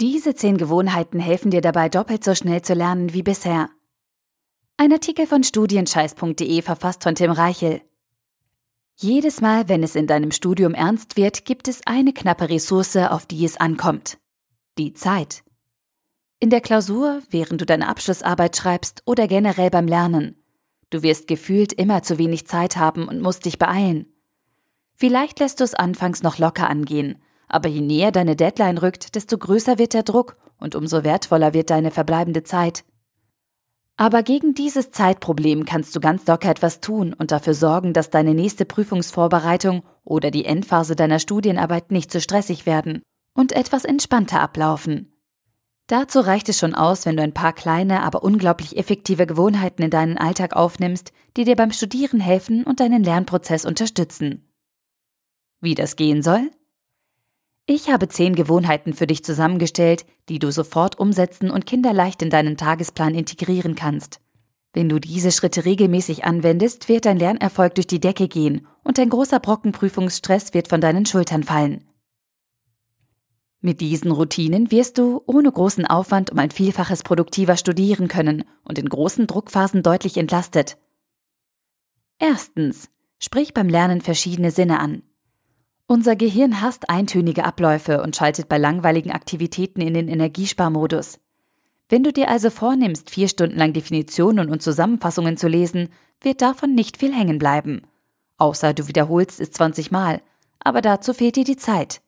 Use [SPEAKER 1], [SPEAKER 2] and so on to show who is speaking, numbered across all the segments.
[SPEAKER 1] Diese zehn Gewohnheiten helfen dir dabei, doppelt so schnell zu lernen wie bisher. Ein Artikel von studienscheiß.de verfasst von Tim Reichel. Jedes Mal, wenn es in deinem Studium ernst wird, gibt es eine knappe Ressource, auf die es ankommt. Die Zeit. In der Klausur, während du deine Abschlussarbeit schreibst oder generell beim Lernen. Du wirst gefühlt immer zu wenig Zeit haben und musst dich beeilen. Vielleicht lässt du es anfangs noch locker angehen, aber je näher deine Deadline rückt, desto größer wird der Druck und umso wertvoller wird deine verbleibende Zeit. Aber gegen dieses Zeitproblem kannst du ganz locker etwas tun und dafür sorgen, dass deine nächste Prüfungsvorbereitung oder die Endphase deiner Studienarbeit nicht zu stressig werden und etwas entspannter ablaufen. Dazu reicht es schon aus, wenn du ein paar kleine, aber unglaublich effektive Gewohnheiten in deinen Alltag aufnimmst, die dir beim Studieren helfen und deinen Lernprozess unterstützen. Wie das gehen soll? Ich habe zehn Gewohnheiten für dich zusammengestellt, die du sofort umsetzen und kinderleicht in deinen Tagesplan integrieren kannst. Wenn du diese Schritte regelmäßig anwendest, wird dein Lernerfolg durch die Decke gehen und ein großer Brocken Prüfungsstress wird von deinen Schultern fallen. Mit diesen Routinen wirst du ohne großen Aufwand um ein Vielfaches produktiver studieren können und in großen Druckphasen deutlich entlastet. Erstens. Sprich beim Lernen verschiedene Sinne an. Unser Gehirn hasst eintönige Abläufe und schaltet bei langweiligen Aktivitäten in den Energiesparmodus. Wenn du dir also vornimmst, vier Stunden lang Definitionen und Zusammenfassungen zu lesen, wird davon nicht viel hängen bleiben. Außer du wiederholst es 20 Mal, aber dazu fehlt dir die Zeit.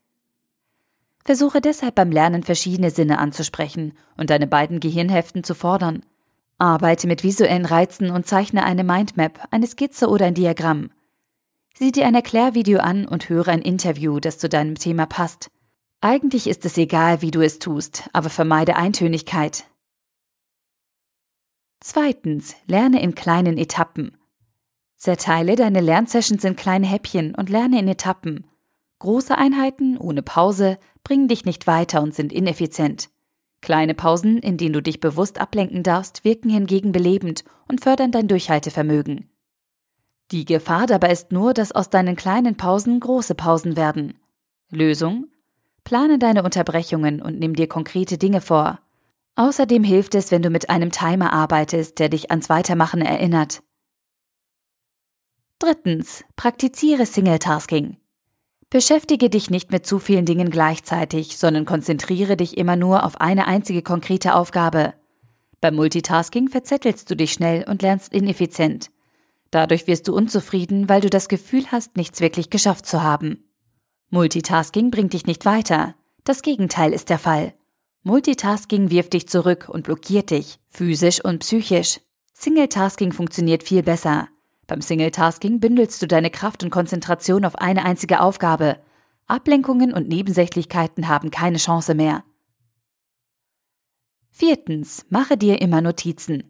[SPEAKER 1] Versuche deshalb beim Lernen verschiedene Sinne anzusprechen und deine beiden Gehirnhälften zu fordern. Arbeite mit visuellen Reizen und zeichne eine Mindmap, eine Skizze oder ein Diagramm. Sieh dir ein Erklärvideo an und höre ein Interview, das zu deinem Thema passt. Eigentlich ist es egal, wie du es tust, aber vermeide Eintönigkeit. Zweitens, lerne in kleinen Etappen. Zerteile deine Lernsessions in kleine Häppchen und lerne in Etappen. Große Einheiten ohne Pause bringen dich nicht weiter und sind ineffizient. Kleine Pausen, in denen du dich bewusst ablenken darfst, wirken hingegen belebend und fördern dein Durchhaltevermögen. Die Gefahr dabei ist nur, dass aus deinen kleinen Pausen große Pausen werden. Lösung? Plane deine Unterbrechungen und nimm dir konkrete Dinge vor. Außerdem hilft es, wenn du mit einem Timer arbeitest, der dich ans Weitermachen erinnert. Drittens. Praktiziere Singletasking. Beschäftige dich nicht mit zu vielen Dingen gleichzeitig, sondern konzentriere dich immer nur auf eine einzige konkrete Aufgabe. Beim Multitasking verzettelst du dich schnell und lernst ineffizient. Dadurch wirst du unzufrieden, weil du das Gefühl hast, nichts wirklich geschafft zu haben. Multitasking bringt dich nicht weiter. Das Gegenteil ist der Fall. Multitasking wirft dich zurück und blockiert dich, physisch und psychisch. Singletasking funktioniert viel besser. Beim Singletasking bündelst du deine Kraft und Konzentration auf eine einzige Aufgabe. Ablenkungen und Nebensächlichkeiten haben keine Chance mehr. Viertens, mache dir immer Notizen.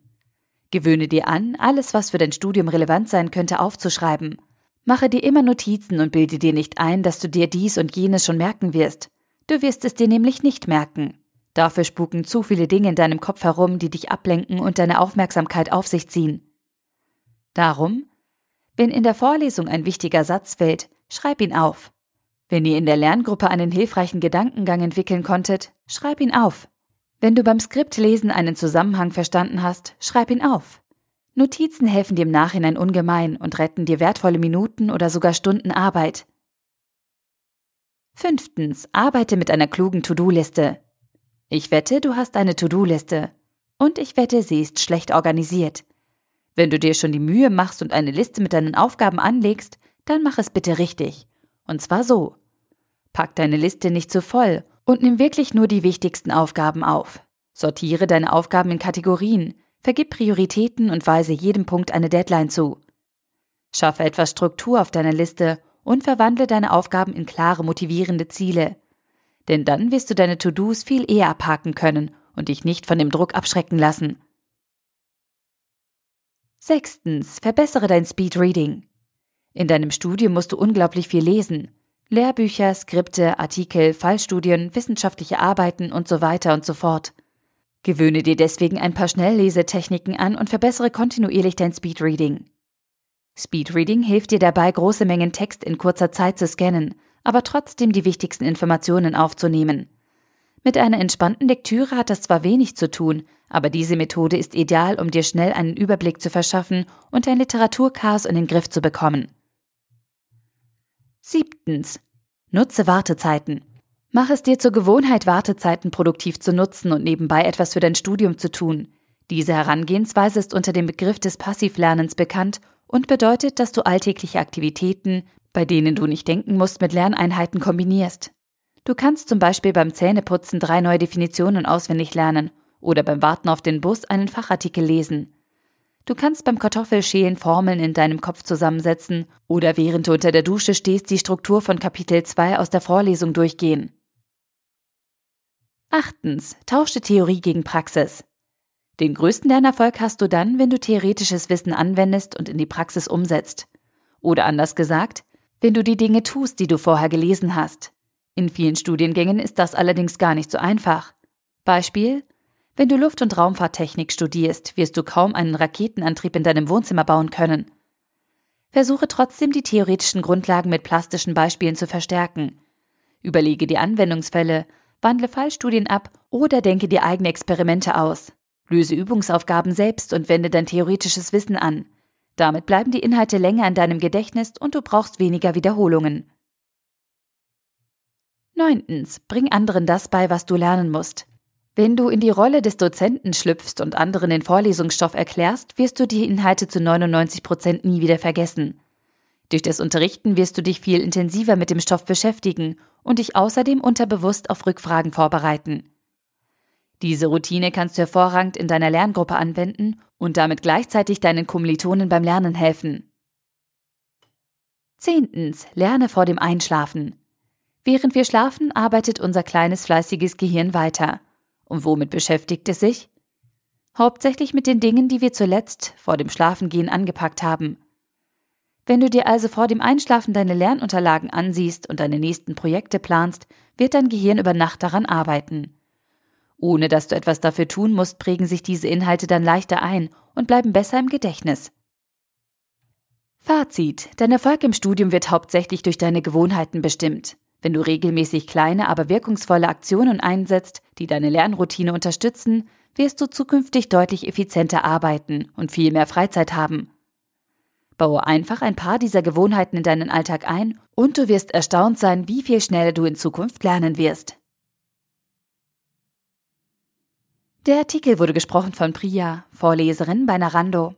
[SPEAKER 1] Gewöhne dir an, alles, was für dein Studium relevant sein könnte, aufzuschreiben. Mache dir immer Notizen und bilde dir nicht ein, dass du dir dies und jenes schon merken wirst. Du wirst es dir nämlich nicht merken. Dafür spuken zu viele Dinge in deinem Kopf herum, die dich ablenken und deine Aufmerksamkeit auf sich ziehen. Darum, wenn in der Vorlesung ein wichtiger Satz fällt, schreib ihn auf. Wenn ihr in der Lerngruppe einen hilfreichen Gedankengang entwickeln konntet, schreib ihn auf. Wenn du beim Skriptlesen einen Zusammenhang verstanden hast, schreib ihn auf. Notizen helfen dir im Nachhinein ungemein und retten dir wertvolle Minuten oder sogar Stunden Arbeit. Fünftens, arbeite mit einer klugen To-Do-Liste. Ich wette, du hast eine To-Do-Liste. Und ich wette, sie ist schlecht organisiert. Wenn du dir schon die Mühe machst und eine Liste mit deinen Aufgaben anlegst, dann mach es bitte richtig. Und zwar so. Pack deine Liste nicht zu voll und nimm wirklich nur die wichtigsten Aufgaben auf. Sortiere deine Aufgaben in Kategorien, vergib Prioritäten und weise jedem Punkt eine Deadline zu. Schaffe etwas Struktur auf deiner Liste und verwandle deine Aufgaben in klare, motivierende Ziele. Denn dann wirst du deine To-Dos viel eher abhaken können und dich nicht von dem Druck abschrecken lassen. Sechstens, verbessere dein Speed Reading. In deinem Studium musst du unglaublich viel lesen. Lehrbücher, Skripte, Artikel, Fallstudien, wissenschaftliche Arbeiten und so weiter und so fort. Gewöhne dir deswegen ein paar Schnelllesetechniken an und verbessere kontinuierlich dein Speedreading. Speedreading hilft dir dabei, große Mengen Text in kurzer Zeit zu scannen, aber trotzdem die wichtigsten Informationen aufzunehmen. Mit einer entspannten Lektüre hat das zwar wenig zu tun, aber diese Methode ist ideal, um dir schnell einen Überblick zu verschaffen und dein Literaturchaos in den Griff zu bekommen. Siebtens. Nutze Wartezeiten. Mach es dir zur Gewohnheit, Wartezeiten produktiv zu nutzen und nebenbei etwas für dein Studium zu tun. Diese Herangehensweise ist unter dem Begriff des Passivlernens bekannt und bedeutet, dass du alltägliche Aktivitäten, bei denen du nicht denken musst, mit Lerneinheiten kombinierst. Du kannst zum Beispiel beim Zähneputzen drei neue Definitionen auswendig lernen oder beim Warten auf den Bus einen Fachartikel lesen. Du kannst beim Kartoffelschälen Formeln in deinem Kopf zusammensetzen oder während du unter der Dusche stehst, die Struktur von Kapitel 2 aus der Vorlesung durchgehen. Achtens. Tausche Theorie gegen Praxis. Den größten Lernerfolg hast du dann, wenn du theoretisches Wissen anwendest und in die Praxis umsetzt. Oder anders gesagt, wenn du die Dinge tust, die du vorher gelesen hast. In vielen Studiengängen ist das allerdings gar nicht so einfach. Beispiel wenn du Luft- und Raumfahrttechnik studierst, wirst du kaum einen Raketenantrieb in deinem Wohnzimmer bauen können. Versuche trotzdem die theoretischen Grundlagen mit plastischen Beispielen zu verstärken. Überlege die Anwendungsfälle, wandle Fallstudien ab oder denke dir eigene Experimente aus. Löse Übungsaufgaben selbst und wende dein theoretisches Wissen an. Damit bleiben die Inhalte länger in deinem Gedächtnis und du brauchst weniger Wiederholungen. 9. Bring anderen das bei, was du lernen musst. Wenn du in die Rolle des Dozenten schlüpfst und anderen den Vorlesungsstoff erklärst, wirst du die Inhalte zu 99 Prozent nie wieder vergessen. Durch das Unterrichten wirst du dich viel intensiver mit dem Stoff beschäftigen und dich außerdem unterbewusst auf Rückfragen vorbereiten. Diese Routine kannst du hervorragend in deiner Lerngruppe anwenden und damit gleichzeitig deinen Kommilitonen beim Lernen helfen. Zehntens. Lerne vor dem Einschlafen. Während wir schlafen, arbeitet unser kleines fleißiges Gehirn weiter. Und womit beschäftigt es sich? Hauptsächlich mit den Dingen, die wir zuletzt vor dem Schlafengehen angepackt haben. Wenn du dir also vor dem Einschlafen deine Lernunterlagen ansiehst und deine nächsten Projekte planst, wird dein Gehirn über Nacht daran arbeiten. Ohne dass du etwas dafür tun musst, prägen sich diese Inhalte dann leichter ein und bleiben besser im Gedächtnis. Fazit. Dein Erfolg im Studium wird hauptsächlich durch deine Gewohnheiten bestimmt. Wenn du regelmäßig kleine, aber wirkungsvolle Aktionen einsetzt, die deine Lernroutine unterstützen, wirst du zukünftig deutlich effizienter arbeiten und viel mehr Freizeit haben. Baue einfach ein paar dieser Gewohnheiten in deinen Alltag ein und du wirst erstaunt sein, wie viel schneller du in Zukunft lernen wirst. Der Artikel wurde gesprochen von Priya, Vorleserin bei Narando.